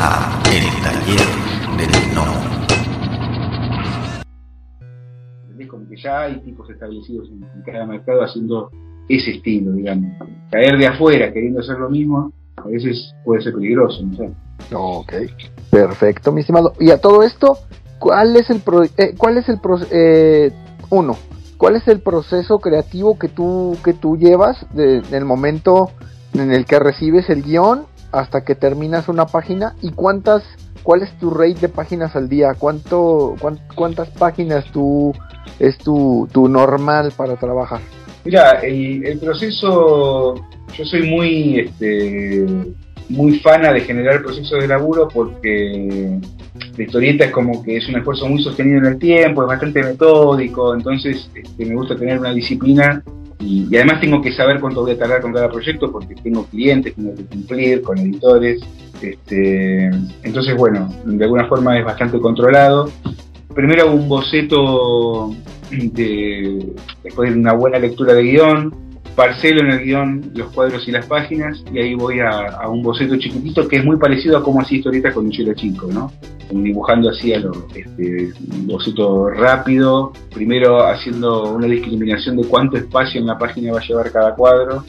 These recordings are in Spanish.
a El Taller del No. Como que ya hay tipos establecidos en, en cada mercado haciendo ese estilo, digamos. Caer de afuera queriendo hacer lo mismo, a veces puede ser peligroso, no sé. Ok, perfecto, mi estimado. Y a todo esto, ¿cuál es el pro eh, cuál es el pro eh, uno? ¿Cuál es el proceso creativo que tú que tú llevas de, del momento en el que recibes el guion hasta que terminas una página y cuántas cuál es tu rate de páginas al día? ¿Cuánto cuán, cuántas páginas tú es tu, tu normal para trabajar? Mira, el, el, proceso, yo soy muy, este, muy fana de generar procesos de laburo porque la historieta es como que es un esfuerzo muy sostenido en el tiempo, es bastante metódico, entonces este, me gusta tener una disciplina y, además tengo que saber cuánto voy a tardar con cada proyecto porque tengo clientes, tengo que cumplir con editores, este, entonces bueno, de alguna forma es bastante controlado. Primero hago un boceto de, después de una buena lectura de guion, parcelo en el guion los cuadros y las páginas y ahí voy a, un boceto chiquitito que es muy parecido a cómo hacía historieta cuando yo era chico, ¿no? Dibujando así a lo, este, boceto rápido, primero haciendo una discriminación de cuánto espacio en la página va a llevar cada cuadro,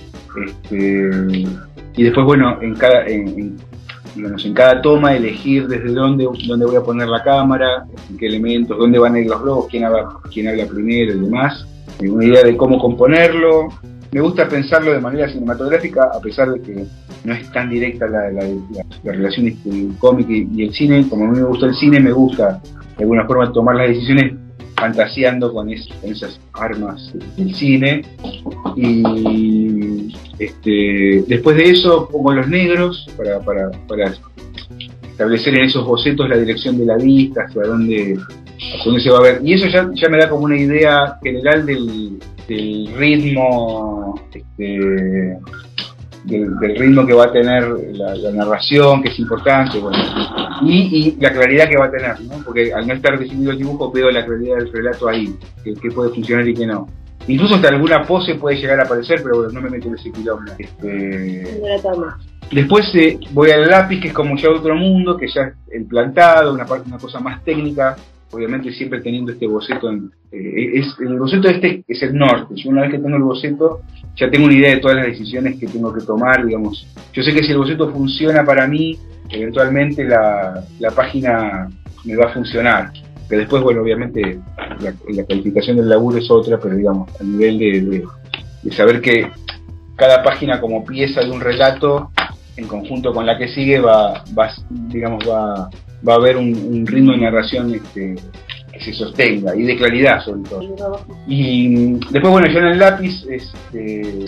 este, y después, bueno, en cada, en, en, en cada toma elegir desde dónde, dónde voy a poner la cámara, en qué elementos, dónde van a ir los globos, quién habla, quién habla primero y demás, una idea de cómo componerlo. Me gusta pensarlo de manera cinematográfica, a pesar de que no es tan directa la, la, la, la relación entre el cómic y, el cine. Como a mí me gusta el cine, me gusta de alguna forma tomar las decisiones fantaseando con, es, con esas armas del cine. Y este, después de eso pongo los negros para, para, para establecer en esos bocetos la dirección de la vista, hacia dónde, hacia dónde se va a ver. Y eso ya, ya me da como una idea general del, del ritmo, este, del, del, ritmo que va a tener la, la, narración, que es importante, bueno, y, y, la claridad que va a tener, ¿no? porque al no estar definido el dibujo veo la claridad del relato ahí, que, que puede funcionar y que no. Incluso hasta alguna pose puede llegar a aparecer, pero bueno, no me meto en ese quilombo. Este... Después eh, voy al lápiz, que es como ya otro mundo, que ya es el plantado, una, parte, una cosa más técnica, obviamente siempre teniendo este boceto. En, eh, es, el boceto este es el norte. Una vez que tengo el boceto, ya tengo una idea de todas las decisiones que tengo que tomar, digamos. Yo sé que si el boceto funciona para mí, eventualmente la, la página me va a funcionar. Que después, bueno, obviamente la, la, calificación del laburo es otra, pero digamos, a nivel de, de, de saber que cada página como pieza de un relato en conjunto con la que sigue va, va digamos, va, va a haber un, ritmo de narración este, que se sostenga y de claridad sobre todo. Y después, bueno, yo en el lápiz, este,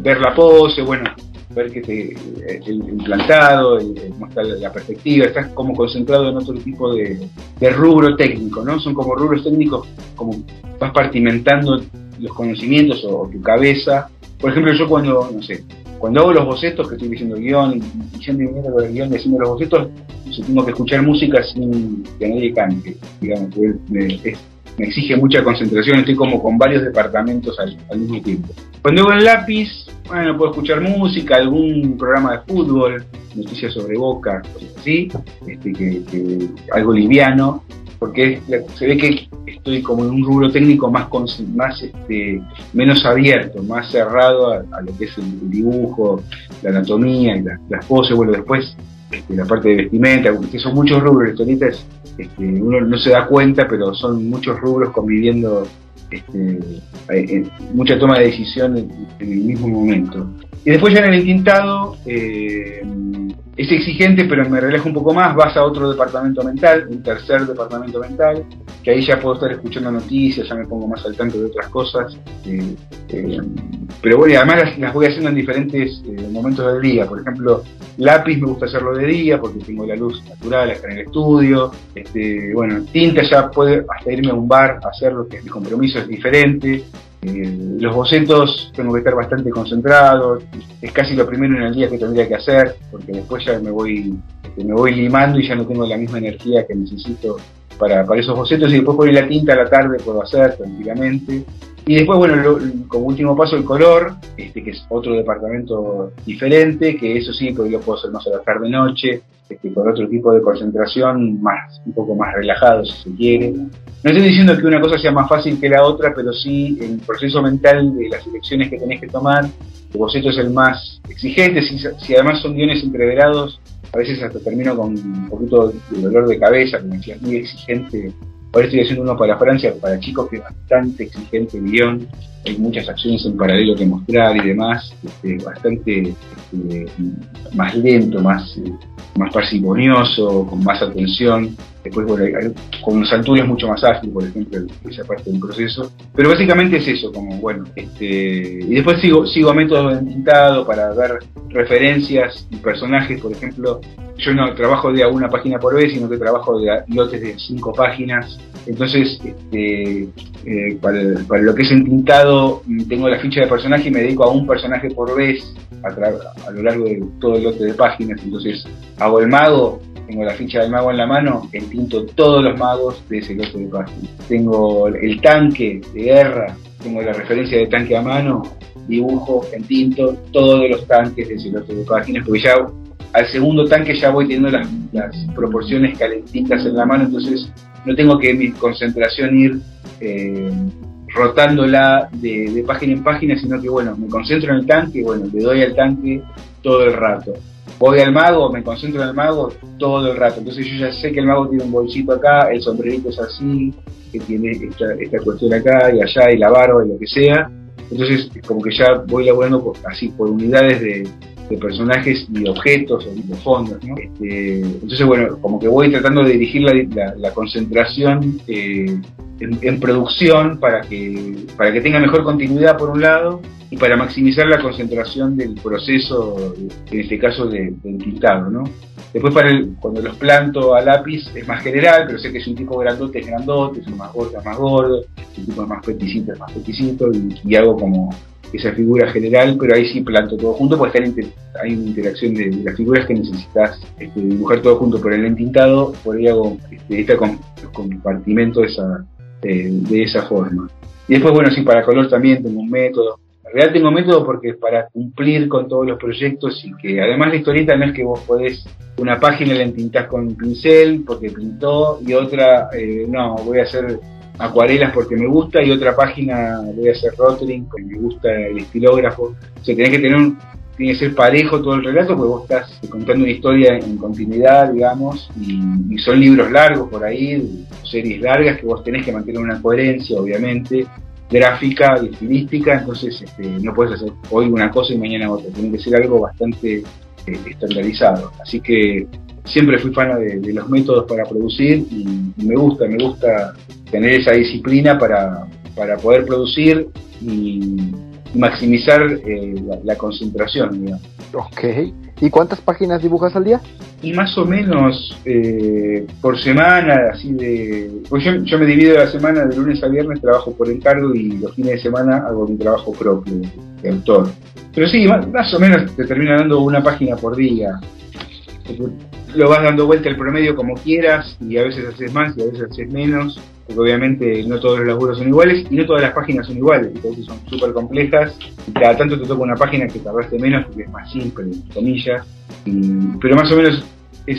ver la pose, bueno, ver que te, el, el el, la perspectiva, estás como concentrado en otro tipo de, rubro técnico, ¿no? Son como rubros técnicos, como vas partimentando los conocimientos o tu cabeza. Por ejemplo, yo cuando, no sé, cuando hago los bocetos, que estoy diciendo guion, y yendo y con el guion, haciendo los bocetos, tengo que escuchar música sin que nadie cante, digamos, es, me, exige mucha concentración, estoy como con varios departamentos al, mismo tiempo. Cuando hago el lápiz, bueno, puedo escuchar música, algún programa de fútbol, noticias sobre Boca, cosas así, este, que, que, algo liviano, porque se ve que estoy como en un rubro técnico más, más este, menos abierto, más cerrado a, lo que es el dibujo, la anatomía y la, las poses, bueno, después este, la parte de vestimenta, porque son muchos rubros, ahorita es, este, uno no se da cuenta, pero son muchos rubros conviviendo, este, en, mucha toma de decisión en, el mismo momento. Y después ya en el tintado, eh, es exigente, pero me relaja un poco más, vas a otro departamento mental, un tercer departamento mental, que ahí ya puedo estar escuchando noticias, ya me pongo más al tanto de otras cosas. Eh, eh, pero bueno, además las, las, voy haciendo en diferentes eh, momentos del día. Por ejemplo, lápiz me gusta hacerlo de día porque tengo la luz natural acá en el estudio. Este, bueno, tinta ya puede hasta irme a un bar a hacerlo, que mi compromiso es diferente. Eh, los bocetos tengo que estar bastante concentrado, es casi lo primero en el día que tendría que hacer, porque después ya me voy, este, me voy limando y ya no tengo la misma energía que necesito para, para esos bocetos y después por la tinta a la tarde puedo hacer tranquilamente. Y después, bueno, como último paso, el color, este, que es otro departamento diferente, que eso sí, porque lo puedo hacer más a la tarde-noche, este, con otro tipo de concentración, más un poco más relajado, si se quiere. No estoy diciendo que una cosa sea más fácil que la otra, pero sí el proceso mental de las elecciones que tenés que tomar, el boceto es el más exigente, si, si además son guiones entreverados, a veces hasta termino con un poquito de dolor de cabeza, como decía, muy exigente Ahora estoy haciendo uno para Francia, para chicos, que es bastante exigente el guion. Hay muchas acciones en paralelo que mostrar y demás. Este, bastante este, más lento, más, eh, más parsimonioso, con más atención. Después, bueno, con los es mucho más ágil, por ejemplo, esa parte del proceso. Pero básicamente es eso, como, bueno, este, y después sigo, sigo métodos de tintado para ver referencias y personajes, por ejemplo, yo no trabajo de una página por vez, sino que trabajo de lotes de cinco páginas. Entonces, este, eh, para, lo que es entintado, tengo la ficha de personaje y me dedico a un personaje por vez a, a lo largo de todo el lote de páginas. Entonces, hago el mago, tengo la ficha del mago en la mano, entinto todos los magos de ese lote de páginas. Tengo el tanque de guerra, tengo la referencia de tanque a mano, dibujo, entinto todos los tanques de ese lote de páginas, porque ya al segundo tanque ya voy teniendo las, proporciones calentitas en la mano, entonces no tengo que mi concentración ir eh, rotándola de, página en página, sino que bueno, me concentro en el tanque, bueno, le doy al tanque todo el rato. Voy al mago, me concentro en el mago todo el rato. Entonces yo ya sé que el mago tiene un bolsito acá, el sombrerito es así, que tiene esta, esta cuestión acá y allá y la barba y lo que sea. Entonces como que ya voy laburando así por unidades de, de personajes y objetos o de fondos. ¿no? Este, entonces, bueno, como que voy tratando de dirigir la, concentración eh, en, producción para que, para que tenga mejor continuidad por un lado y para maximizar la concentración del proceso, en este caso de, del pintado. ¿no? Después para el, cuando los planto a lápiz es más general, pero sé que es un tipo grandote es grandote, es un más gordo es más gordo, un tipo más peticito es más peticito y hago como esa figura general, pero ahí sí planto todo junto, porque hay una interacción de, las figuras que necesitas este, dibujar todo junto por el entintado, por ahí hago este, este compartimento de esa, eh, de esa forma. Y después, bueno, sí, para color también tengo un método. En realidad tengo método porque para cumplir con todos los proyectos y que además la historieta no es que vos podés, una página la entintás con pincel porque pintó y otra, eh, no, voy a hacer acuarelas porque me gusta y otra página voy a hacer rotring porque me gusta el estilógrafo. O sea, tenés que tener un, tiene que ser parejo todo el relato porque vos estás contando una historia en continuidad, digamos, y, son libros largos por ahí, series largas que vos tenés que mantener una coherencia, obviamente, gráfica y estilística, entonces este, no puedes hacer hoy una cosa y mañana otra, tiene que ser algo bastante eh, estandarizado. Así que siempre fui fan de, los métodos para producir y, me gusta, me gusta tener esa disciplina para, poder producir y, maximizar eh, la, concentración. Ok. ¿Y cuántas páginas dibujas al día? Y más o menos eh, por semana, así de... Pues yo, me divido la semana de lunes a viernes, trabajo por encargo y los fines de semana hago mi trabajo propio de autor. Pero sí, más, o menos te termina dando una página por día lo vas dando vuelta el promedio como quieras y a veces haces más y a veces haces menos, porque obviamente no todos los laburos son iguales y no todas las páginas son iguales, entonces son súper complejas y cada tanto te toca una página que tardaste menos porque es más simple, entre comillas, pero más o menos es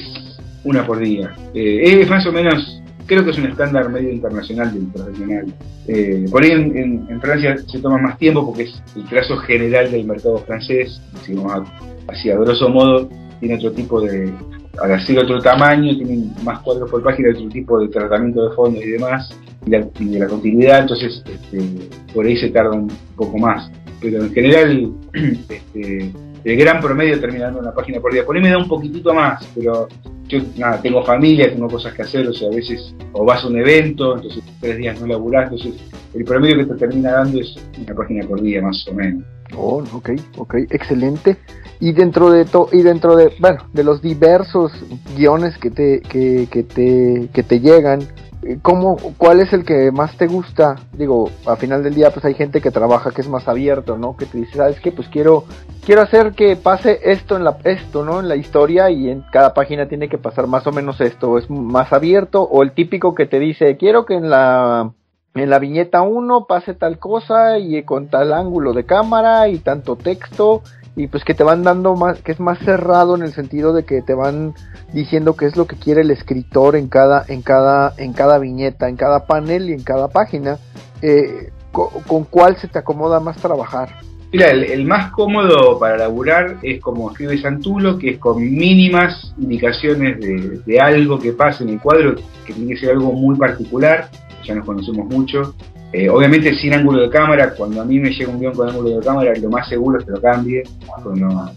una por día. Eh, es más o menos, creo que es un estándar medio internacional del profesional. Eh, por ahí en, Francia se toma más tiempo porque es el trazo general del mercado francés, si vamos así a grosso modo, tiene otro tipo de, al hacer otro tamaño, tienen más cuadros por página, otro tipo de tratamiento de fondo y demás, y, de la continuidad, entonces este, por ahí se tarda un poco más. Pero en general, este, el gran promedio termina dando una página por día. Por ahí me da un poquitito más, pero yo nada, tengo familia, tengo cosas que hacer, o sea, a veces o vas a un evento, entonces tres días no laburás, entonces el promedio que te termina dando es una página por día más o menos. Oh, ok, ok, excelente. Y dentro de to y dentro de, bueno, de los diversos guiones que te, que, te, que te llegan, eh, ¿cómo, ¿cuál es el que más te gusta? Digo, al final del día pues hay gente que trabaja que es más abierto, ¿no? Que te dice, ¿sabes qué? Pues quiero, quiero hacer que pase esto en la, esto, ¿no? En la historia y en cada página tiene que pasar más o menos esto, es más abierto, o el típico que te dice, quiero que en la en la viñeta 1 pase tal cosa y con tal ángulo de cámara y tanto texto y pues que te van dando más, que es más cerrado en el sentido de que te van diciendo qué es lo que quiere el escritor en cada, en cada, en cada viñeta, en cada panel y en cada página, eh, con, cuál se te acomoda más trabajar. Mira, el, más cómodo para laburar es como escribe Santulo, que es con mínimas indicaciones de, de algo que pasa en el cuadro, que tiene que ser algo muy particular, ya nos conocemos mucho, eh, obviamente sin ángulo de cámara, cuando a mí me llega un guion con ángulo de cámara, lo más seguro es que lo cambie. Cuando,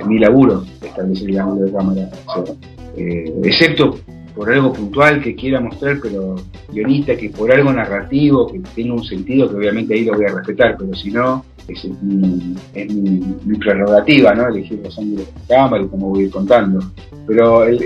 es mi laburo establecer el ángulo de cámara. Eh, excepto por algo puntual que quiera mostrar, pero guionista, que por algo narrativo, que tenga un sentido, que obviamente ahí lo voy a respetar, pero si no, es, mi, prerrogativa, ¿no? Elegir los ángulos de cámara y cómo voy a ir contando. Pero el,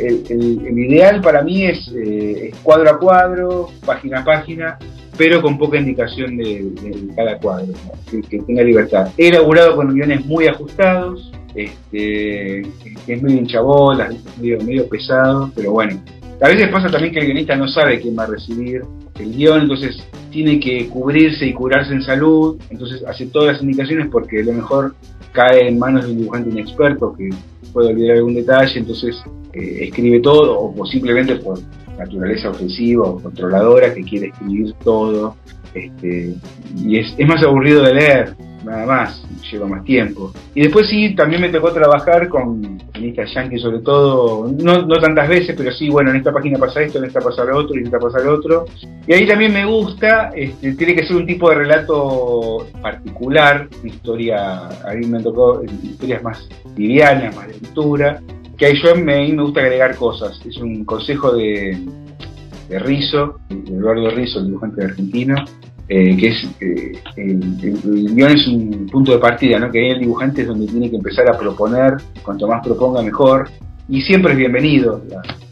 ideal para mí es, eh, es cuadro a cuadro, página a página, pero con poca indicación de, cada cuadro, que, tenga libertad. He elaborado con guiones muy ajustados, este, que es medio hinchabolas, medio, medio pesado, pero bueno. A veces pasa también que el guionista no sabe quién va a recibir el guion, entonces tiene que cubrirse y curarse en salud, entonces hace todas las indicaciones porque a lo mejor cae en manos de un dibujante inexperto que puede olvidar algún detalle, entonces eh, escribe todo o simplemente por naturaleza ofensiva o controladora que quiere escribir todo. Este, y es, más aburrido de leer, nada más, lleva más tiempo. Y después sí, también me tocó trabajar con guionistas yankees sobre todo, no, no tantas veces, pero sí, bueno, en esta página pasa esto, en esta pasa lo otro, en esta pasa lo otro. Y ahí también me gusta, este, tiene que ser un tipo de relato particular, historia, a mí me tocó historias más livianas, más de lectura, que yo me, gusta agregar cosas. Es un consejo de, de Rizzo, de Eduardo Rizzo, el dibujante argentino, eh, que es eh, el, guion es un punto de partida, ¿no? que ahí el dibujante es donde tiene que empezar a proponer, cuanto más proponga mejor, y siempre es bienvenido,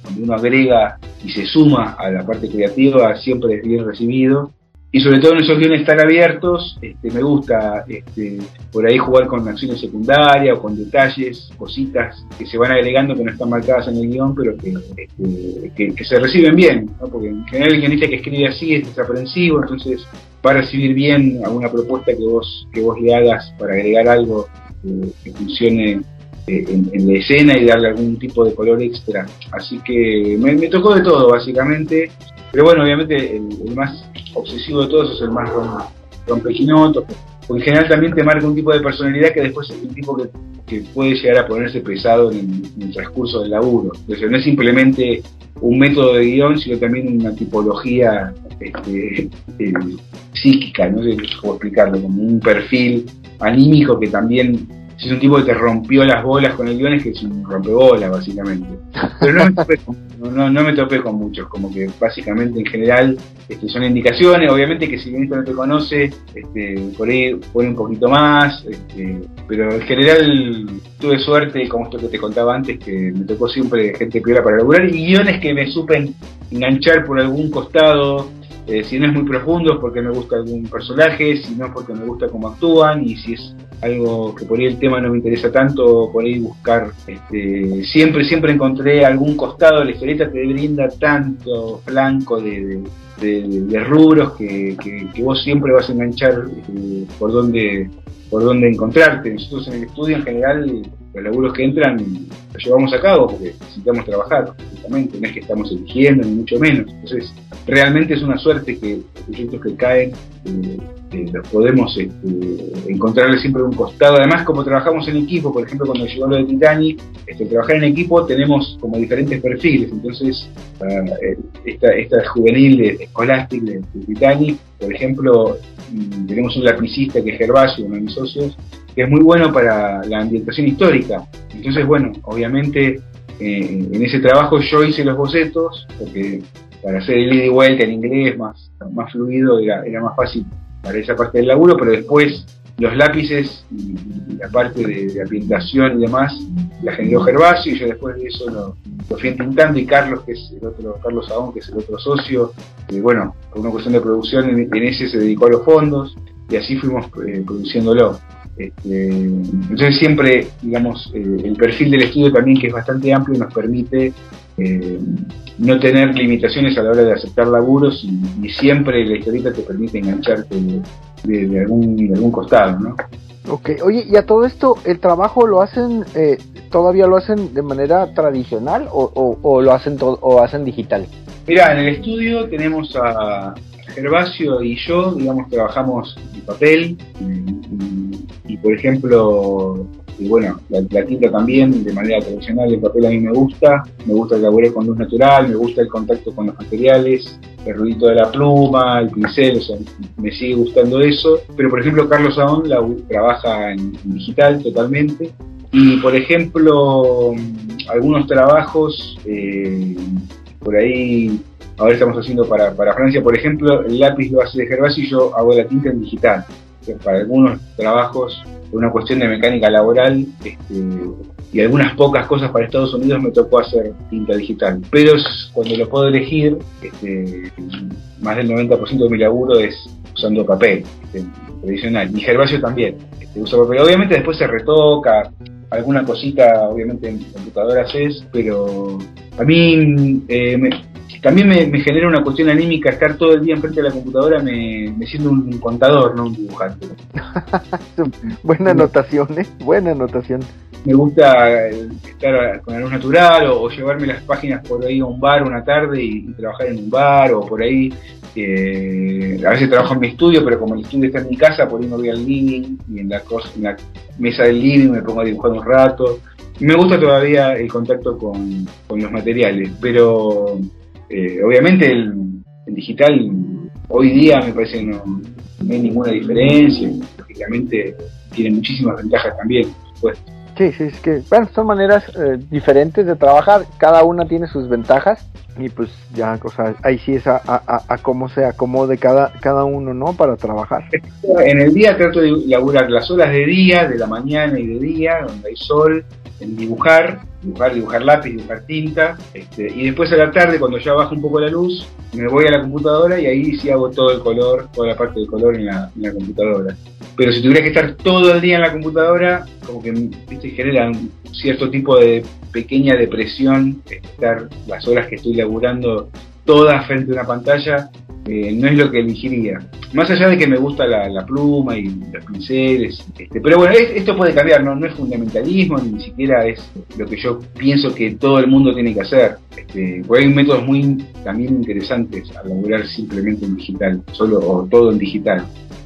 cuando uno agrega y se suma a la parte creativa, siempre es bien recibido, y sobre todo en esos guiones tan abiertos, este, me gusta este, por ahí jugar con acciones secundarias o con detalles, cositas que se van agregando que no están marcadas en el guion, pero que, este, que, se reciben bien, porque en general el guionista que escribe así es desaprensivo, entonces va a recibir bien alguna propuesta que vos, que vos le hagas para agregar algo que funcione eh, en, la escena y darle algún tipo de color extra. Así que me, me tocó de todo, básicamente. Pero bueno, obviamente el, más obsesivo de todos es el más rompequinoto, porque en general también te marca un tipo de personalidad que después es un tipo que, puede llegar a ponerse pesado en, el transcurso del laburo. Entonces no es simplemente un método de guion, sino también una tipología este, eh, psíquica, no sé cómo explicarlo, como un perfil anímico que también si es un tipo que te rompió las bolas con el guion, es que es un rompebola, básicamente. Pero no me, topé con, no, me topé con muchos, como que básicamente en general este, son indicaciones, obviamente que si el guionista no te conoce, este, por ahí pone un poquito más, este, pero en general tuve suerte, como esto que te contaba antes, que me tocó siempre gente piola para laburar y guiones que me supen enganchar por algún costado, eh, si no es muy profundo es porque me gusta algún personaje, si no es porque me gusta cómo actúan y si es algo que por ahí el tema no me interesa tanto, por ahí buscar, este, siempre, siempre encontré algún costado de la historieta que brinda tanto flanco de, rubros que, vos siempre vas a enganchar este, por donde por dónde encontrarte. Nosotros en el estudio en general los laburos que entran los llevamos a cabo porque necesitamos trabajar, justamente, no es que estamos eligiendo, ni mucho menos. Entonces, realmente es una suerte que los proyectos que caen eh, eh, los podemos este, encontrarle siempre un costado. Además, como trabajamos en equipo, por ejemplo, cuando llegó lo de Titanic, este, trabajar en equipo tenemos como diferentes perfiles. Entonces, eh, esta, esta juvenil de Scholastic de, Titanic, por ejemplo, mm, tenemos un lapicista que es Gervasio, uno de mis socios, es muy bueno para la ambientación histórica. Entonces, bueno, obviamente eh, en ese trabajo yo hice los bocetos, porque para hacer el ida y vuelta en inglés más, más fluido era, era más fácil para esa parte del laburo, pero después los lápices y, la parte de, ambientación y demás la generó Gervasio y yo después de eso lo, fui intentando y Carlos, que es el otro, Carlos Saón, que es el otro socio, eh, bueno, por una cuestión de producción en, ese se dedicó a los fondos y así fuimos eh, produciéndolo. Este, entonces siempre, digamos, eh, el perfil del estudio también que es bastante amplio nos permite eh, no tener limitaciones a la hora de aceptar laburos y, siempre la historieta te permite engancharte de, algún, de algún costado, ¿no? Ok, oye, y a todo esto, ¿el trabajo lo hacen, eh, todavía lo hacen de manera tradicional o, lo hacen o hacen digital? Mira, en el estudio tenemos a Gervasio y yo, digamos, trabajamos en papel y, por ejemplo, y bueno, la, tinta también de manera tradicional, el papel a mí me gusta, me gusta el laburo con luz natural, me gusta el contacto con los materiales, el ruidito de la pluma, el pincel, o sea, me sigue gustando eso, pero por ejemplo Carlos Aón la, trabaja en, digital totalmente y por ejemplo algunos trabajos eh, por ahí ahora estamos haciendo para, Francia, por ejemplo, el lápiz lo hace de Gervasio y yo hago la tinta en digital. Para algunos trabajos, una cuestión de mecánica laboral este, y algunas pocas cosas para Estados Unidos me tocó hacer tinta digital. Pero cuando lo puedo elegir, este, más del 90% de mi laburo es usando papel este, tradicional. Y Gervasio también este, papel. Obviamente después se retoca, alguna cosita, obviamente en computadoras es, pero a mí eh, me, también me, genera una cuestión anímica estar todo el día enfrente de la computadora, me, siento un contador, no un dibujante. Buena anotación, ¿eh? Buena anotación. Me gusta estar con la luz natural o, llevarme las páginas por ahí a un bar una tarde y, trabajar en un bar o por ahí. Eh, a veces trabajo en mi estudio, pero como el estudio está en mi casa, por ahí me voy al living y en la, cosa, en la mesa del living me pongo a dibujar un rato. Me gusta todavía el contacto con, con los materiales, pero eh, obviamente el, digital hoy día me parece que no, hay ninguna diferencia, lógicamente tiene muchísimas ventajas también, por supuesto. Sí, sí, es que, bueno, son maneras eh, diferentes de trabajar, cada una tiene sus ventajas y pues ya, o sea, ahí sí es a, a, cómo se acomode cada, cada uno, ¿no? Para trabajar. En el día trato de laburar las horas de día, de la mañana y de día, donde hay sol, en dibujar, dibujar, dibujar lápiz, dibujar tinta, este, y después a la tarde, cuando ya baja un poco la luz, me voy a la computadora y ahí sí hago todo el color, toda la parte del color en la, computadora. Pero si tuviera que estar todo el día en la computadora, como que ¿viste? genera un cierto tipo de pequeña depresión estar las horas que estoy laburando todas frente a una pantalla eh, no es lo que elegiría. Más allá de que me gusta la, pluma y los pinceles, este, pero bueno, esto puede cambiar, ¿no? no es fundamentalismo, ni siquiera es lo que yo pienso que todo el mundo tiene que hacer. Este, porque hay métodos muy también interesantes a laburar simplemente en digital, solo o todo en digital.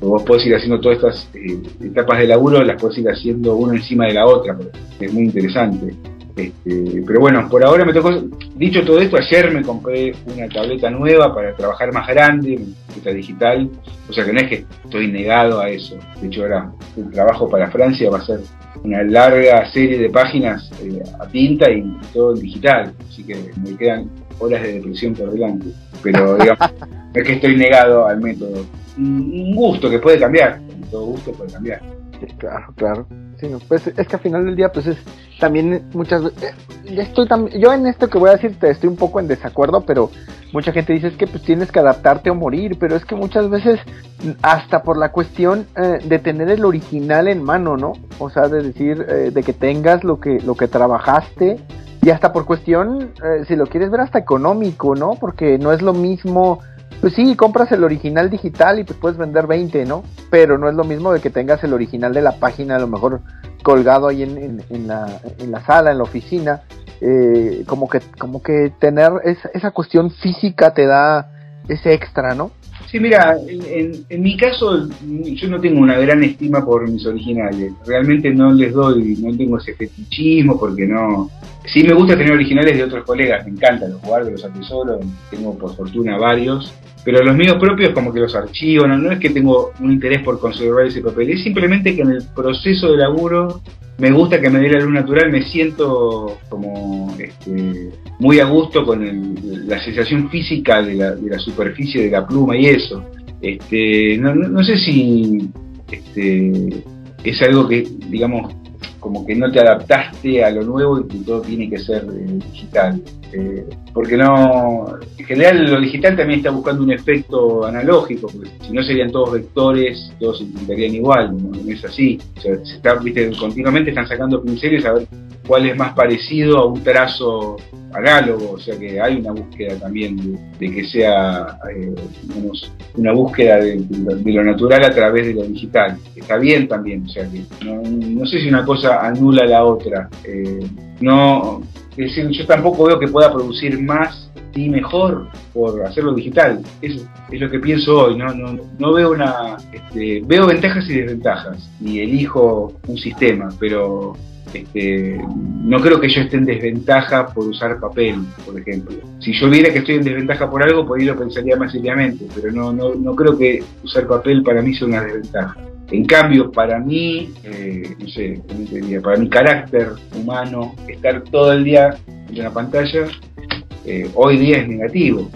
Vos podés ir haciendo todas estas eh, etapas de laburo, las podés ir haciendo una encima de la otra, es muy interesante. Este, pero bueno, por ahora me tocó, dicho todo esto, ayer me compré una tableta nueva para trabajar más grande, tableta digital, o sea que no es que estoy negado a eso. De hecho ahora el trabajo para Francia va a ser una larga serie de páginas eh, a tinta y todo en digital, así que me quedan horas de depresión por delante. Pero digamos, no es que estoy negado al método. Un gusto que puede cambiar, todo gusto puede cambiar. claro, claro. Sí, pues es que al final del día, pues es también muchas veces. Eh, estoy yo en esto que voy a decir estoy un poco en desacuerdo, pero mucha gente dice es que pues tienes que adaptarte o morir, pero es que muchas veces, hasta por la cuestión eh, de tener el original en mano, ¿no? O sea, de decir, eh, de que tengas lo que, lo que trabajaste. Y hasta por cuestión, si lo quieres ver, hasta económico, ¿no? Porque no es lo mismo pues sí, compras el original digital y pues puedes vender 20, ¿no? Pero no es lo mismo de que tengas el original de la página a lo mejor colgado ahí en, en, la, en la, sala, en la oficina. Eh, como que como que tener esa, esa cuestión física te da ese extra, ¿no? Sí, mira, en, en, mi caso yo no tengo una gran estima por mis originales. Realmente no les doy, no tengo ese fetichismo porque no... Sí me gusta tener originales de otros colegas, me encantan los guardo, los atesoro, tengo por fortuna varios, pero los míos propios como que los archivo, no, es que tengo un interés por conservar ese papel, es simplemente que en el proceso de laburo me gusta que me dé la luz natural, me siento como este, muy a gusto con la sensación física de la, superficie de la pluma y eso. Este, no, sé si este, es algo que, digamos, como que no te adaptaste a lo nuevo y que todo tiene que ser eh, digital. Eh, porque no, en general lo digital también está buscando un efecto analógico, porque si no serían todos vectores, todos se pintarían igual, no, es así. O sea, se está, viste, continuamente están sacando pinceles a ver cuál es más parecido a un trazo análogo, o sea que hay una búsqueda también de, que sea eh, una búsqueda de, lo natural a través de lo digital. Está bien también, o sea que no, sé si una cosa anula la otra. Eh, no, es decir, yo tampoco veo que pueda producir más y mejor por hacerlo digital. Eso es lo que pienso hoy. No, no, no veo una, este, veo ventajas y desventajas y elijo un sistema, pero este, no creo que yo esté en desventaja por usar papel, por ejemplo. Si yo viera que estoy en desventaja por algo, por ahí lo pensaría más seriamente, pero no, no, no creo que usar papel para mí sea una desventaja. En cambio, para mí, eh, no sé, para mi carácter humano, estar todo el día en una pantalla, eh, hoy día es negativo.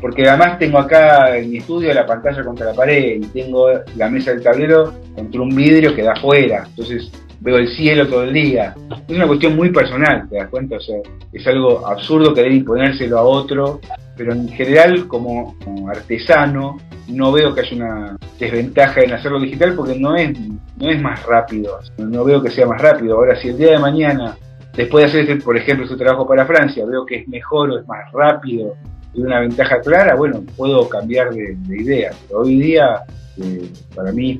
porque además tengo acá en mi estudio la pantalla contra la pared y tengo la mesa del tablero contra un vidrio que da afuera. Entonces, veo el cielo todo el día. Es una cuestión muy personal, ¿te das cuenta? O sea, es algo absurdo querer imponérselo a otro, pero en general como, artesano no veo que haya una desventaja en hacerlo digital porque no es, no es más rápido, no veo que sea más rápido. Ahora, si el día de mañana, después de hacer, este, por ejemplo, su trabajo para Francia, veo que es mejor o es más rápido y una ventaja clara, bueno, puedo cambiar de, idea. Pero hoy día, eh, para mí,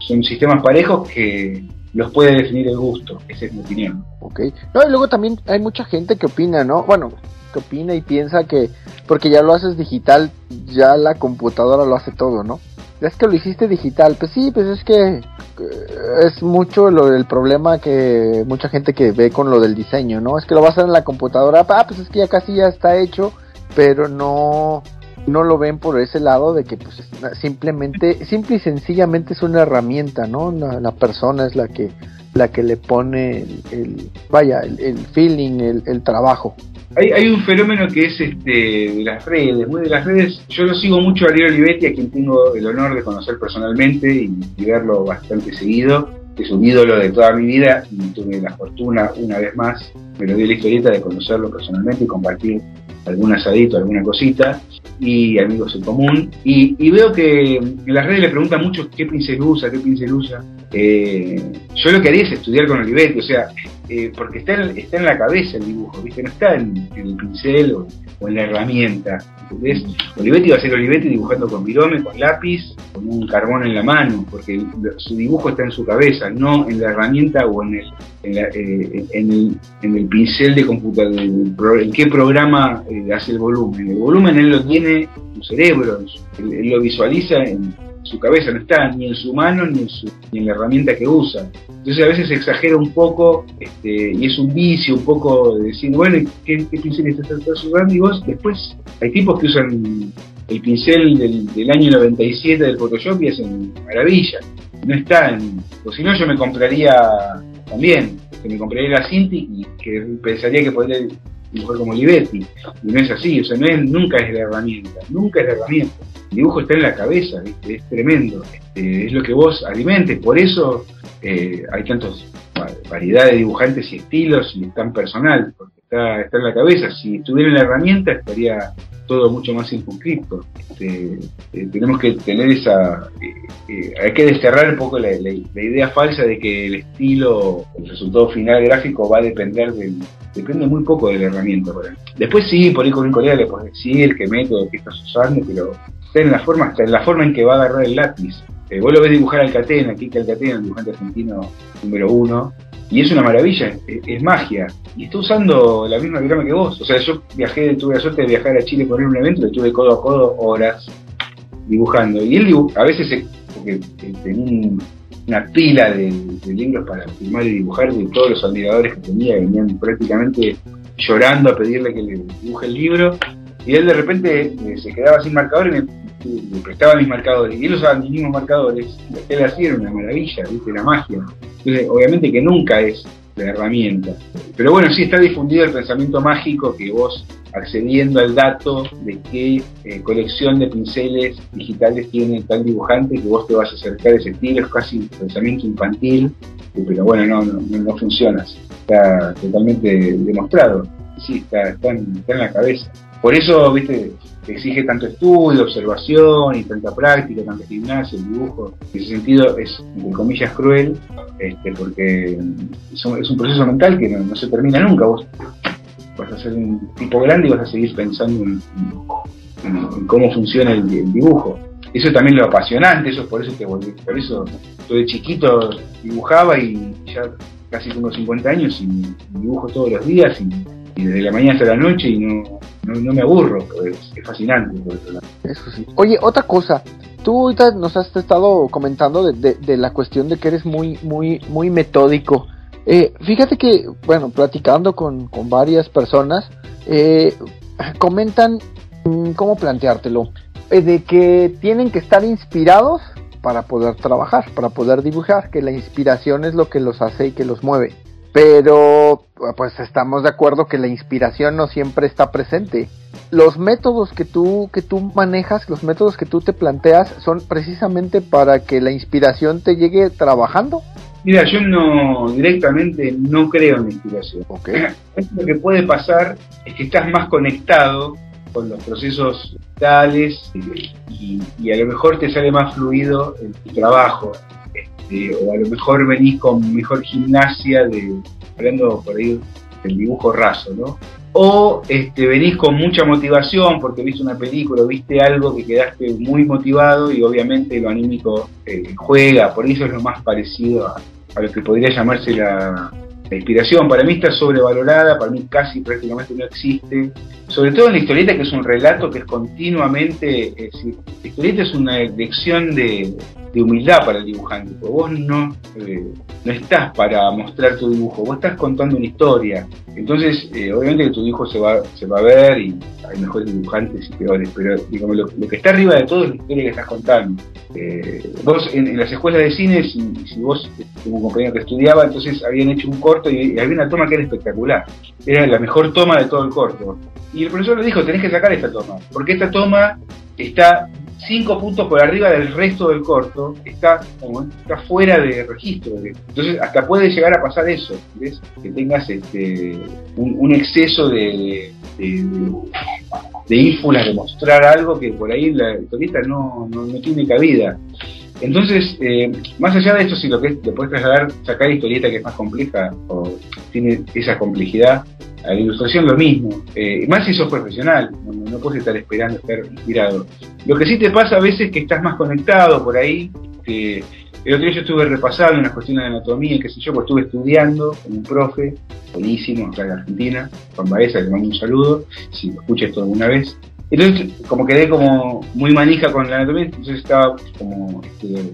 son sistemas parejos que los puede definir el gusto, esa es mi opinión. Ok, no, y luego también hay mucha gente que opina, ¿no? Bueno, que opina y piensa que porque ya lo haces digital, ya la computadora lo hace todo, ¿no? Es que lo hiciste digital, pues sí, pues es que eh, es mucho lo del problema que mucha gente que ve con lo del diseño, ¿no? Es que lo vas a hacer en la computadora, ah, pues es que ya casi ya está hecho, pero no no lo ven por ese lado de que pues simplemente, simple y sencillamente es una herramienta, ¿no? La, persona es la que la que le pone el, vaya, el, feeling, el, trabajo. Hay, hay, un fenómeno que es este de las redes, muy de las redes. Yo lo sigo mucho a Ariel Olivetti, a quien tengo el honor de conocer personalmente y, y verlo bastante seguido. Es un ídolo de toda mi vida y tuve la fortuna, una vez más, me lo dio la historieta de conocerlo personalmente y compartir algún asadito, alguna cosita, y amigos en común. Y, veo que en las redes le preguntan mucho qué pincel usa, qué pincel usa. Eh, yo lo que haría es estudiar con Olivetti, o sea, eh, porque está en, está en la cabeza el dibujo, ¿viste? No está en, el pincel o, en la herramienta. ¿entendés? Olivetti va a ser Olivetti dibujando con virome, con lápiz, con un carbón en la mano, porque su dibujo está en su cabeza, no en la herramienta o en el, en, eh, el, en el, pincel de computadora, en qué programa hace el volumen. El volumen él lo tiene en su cerebro, él lo visualiza en su cabeza, no está ni en su mano ni en, su, ni en la herramienta que usa. Entonces a veces se exagera un poco este, y es un vicio un poco de decir, bueno, ¿qué, qué pincel estás usando? Y vos después hay tipos que usan el pincel del, año 97 del Photoshop y hacen maravilla. No está. O si no, yo me compraría también, que me compraría la Cinti y que pensaría que podría dibujar como Olivetti. Y no es así, o sea, no es, nunca es la herramienta, nunca es la herramienta dibujo está en la cabeza, es tremendo, este, es lo que vos alimentes, por eso eh, hay tantas variedad de dibujantes y estilos y es tan personal, porque está, está en la cabeza, si estuviera en la herramienta estaría todo mucho más circunscrito. Este, eh, tenemos que tener esa, eh, hay que desterrar un poco la, idea falsa de que el estilo, el resultado final gráfico va a depender del, depende muy poco de la herramienta. Después sí, por ahí con un colega le puedes decir qué método que estás usando, pero está en la forma, está en la forma en que va a agarrar el lápiz. Eh, vos lo ves dibujar al Catena, Kike Alcatena, el dibujante argentino número uno, y es una maravilla, es, magia. Y está usando la misma programa que vos. O sea, yo viajé, tuve la suerte de viajar a Chile por un evento, y estuve codo a codo horas dibujando. Y él a veces, porque tenía una pila de, libros para filmar y dibujar de todos los admiradores que tenía, venían prácticamente llorando a pedirle que le dibuje el libro. Y él de repente eh, se quedaba sin marcador y me le prestaba mis marcadores, y él usaba mis mismos marcadores, él hacía era una maravilla, ¿viste? la magia. Entonces, obviamente que nunca es la herramienta. Pero bueno, sí está difundido el pensamiento mágico que vos, accediendo al dato de qué eh, colección de pinceles digitales tiene tal dibujante, que vos te vas a acercar a ese estilo, es casi pensamiento infantil, pero bueno, no, no, no funciona, está totalmente demostrado, sí, está, está, está en la cabeza. Por eso, viste, exige tanto estudio, observación y tanta práctica, tanta gimnasia, el dibujo. En ese sentido es, entre comillas, cruel, este, porque es un, es proceso mental que no, se termina nunca. Vos vas a ser un tipo grande y vas a seguir pensando en, cómo funciona el, dibujo. Eso también es lo apasionante, eso por eso te volví, por eso yo de chiquito dibujaba y ya casi tengo 50 años y dibujo todos los días y desde la mañana hasta la noche y no, no, me aburro, pues, es fascinante eso. Sí. Oye, otra cosa, tú ahorita nos has estado comentando de, de, de la cuestión de que eres muy, muy, muy metódico. Eh, fíjate que, bueno, platicando con, con varias personas, eh, comentan, mm, ¿cómo planteártelo? Eh, de que tienen que estar inspirados para poder trabajar, para poder dibujar, que la inspiración es lo que los hace y que los mueve pero pues estamos de acuerdo que la inspiración no siempre está presente. Los métodos que tú que tú manejas, los métodos que tú te planteas son precisamente para que la inspiración te llegue trabajando. Mira, yo no directamente no creo en la inspiración. Okay. Lo que puede pasar es que estás más conectado con los procesos vitales y, y a lo mejor te sale más fluido en tu trabajo este, o a lo mejor venís con mejor gimnasia, de, hablando por ahí del dibujo raso, ¿no? O este, venís con mucha motivación porque viste una película, viste algo que quedaste muy motivado y obviamente lo anímico eh, juega, por eso es lo más parecido a, a lo que podría llamarse la, la inspiración para mí está sobrevalorada, para mí casi prácticamente no existe, sobre todo en la historieta que es un relato que es continuamente, la historieta es una lección de, de humildad para el dibujante, porque vos no, eh, no estás para mostrar tu dibujo, vos estás contando una historia, entonces eh, obviamente que tu dibujo se va, se va a ver y hay mejores dibujantes y peores, pero digamos, lo, que está arriba de todo es la historia que estás contando. Eh, vos en, las escuelas de cine, si, si vos, un compañero que estudiaba, entonces habían hecho un corto y, y había una toma que era espectacular, era la mejor toma de todo el corto. Y el profesor le dijo, tenés que sacar esta toma, porque esta toma está cinco puntos por arriba del resto del corto, está, está fuera de registro. Entonces, hasta puede llegar a pasar eso, que tengas este, un, exceso de, de, de, ínfulas de mostrar algo que por ahí la historieta no, no, no tiene cabida. Entonces, eh, más allá de esto, si lo que lo puedes trasladar, sacar historieta que es más compleja o tiene esa complejidad, a la ilustración lo mismo, eh, más si sos profesional, no, no, puedes estar esperando estar inspirado. Lo que sí te pasa a veces es que estás más conectado por ahí, el otro día yo estuve repasando unas cuestiones de anatomía, qué sé yo, pues estuve estudiando con un profe, buenísimo, acá en Argentina, Juan Baeza, le mando un saludo, si lo escuchas esto alguna vez. Entonces, como quedé como muy manija con la anatomía, entonces estaba como este,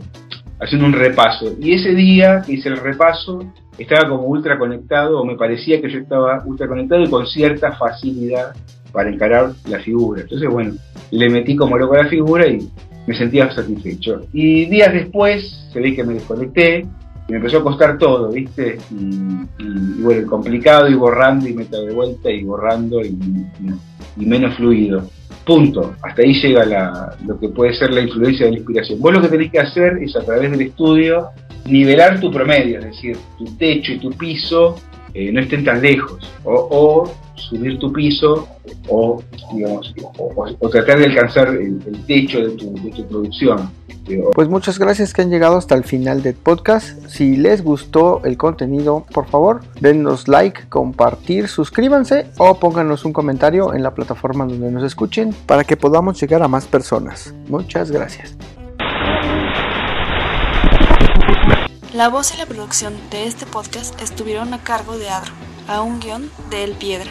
haciendo un repaso. Y ese día que hice el repaso, estaba como ultra conectado, o me parecía que yo estaba ultra conectado y con cierta facilidad para encarar la figura. Entonces, bueno, le metí como loco a la figura y me sentía satisfecho. Y días después se ve que me desconecté y me empezó a costar todo, ¿viste? Y, bueno, complicado y borrando y meto de vuelta y borrando y menos fluido. Punto. Hasta ahí llega la, lo que puede ser la influencia de la inspiración. Vos lo que tenés que hacer es a través del estudio nivelar tu promedio, es decir, tu techo y tu piso eh, no estén tan lejos. O, o, subir tu piso o, digamos, o, o tratar de alcanzar el, el techo de tu, de tu producción. Pues muchas gracias que han llegado hasta el final del podcast. Si les gustó el contenido, por favor, denos like, compartir, suscríbanse o pónganos un comentario en la plataforma donde nos escuchen para que podamos llegar a más personas. Muchas gracias. La voz y la producción de este podcast estuvieron a cargo de Adro, a un guion de El Piedra.